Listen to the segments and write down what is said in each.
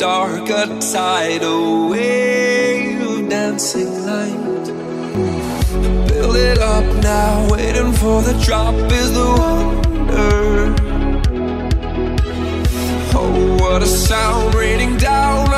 dark, a tidal wave of dancing light. Build it up now, waiting for the drop is the wonder. Oh, what a sound raining down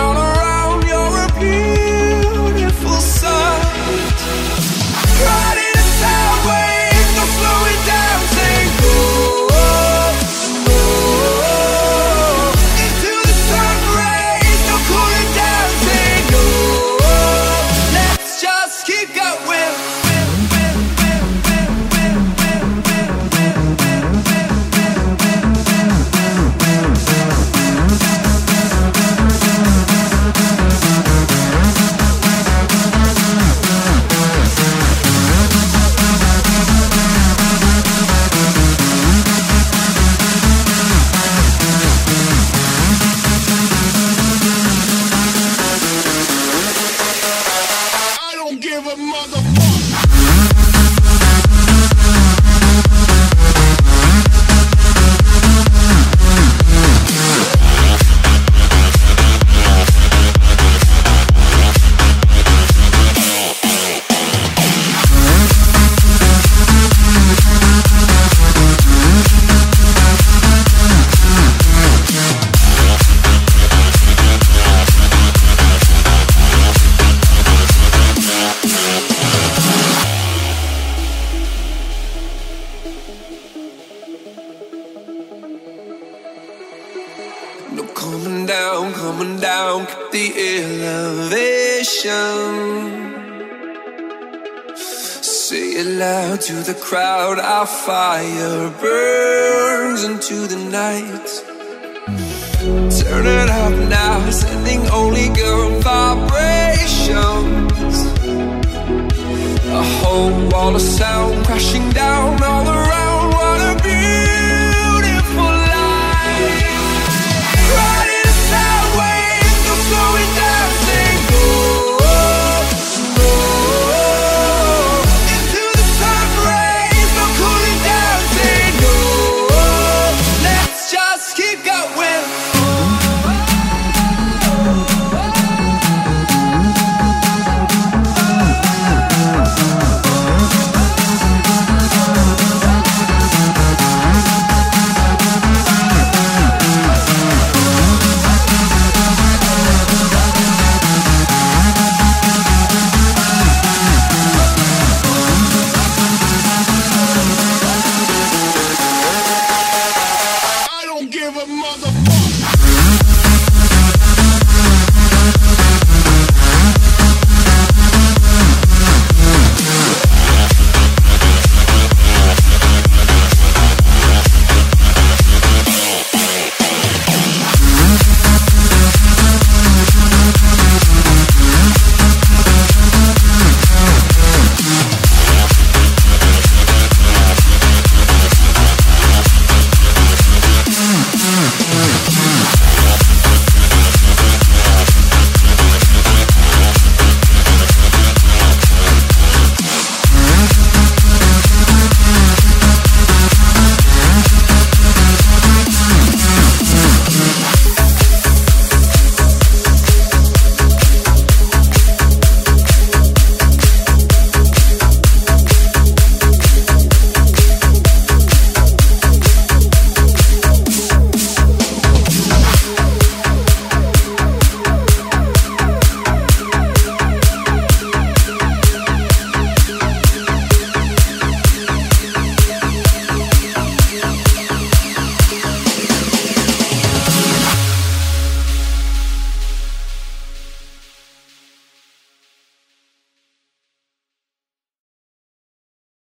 Give a motherfucker. No coming down, coming down, keep the elevation. Say it loud to the crowd, our fire burns into the night. Turn it up now, sending only good vibrations. A whole wall of sound crashing down all around. Mm-hmm.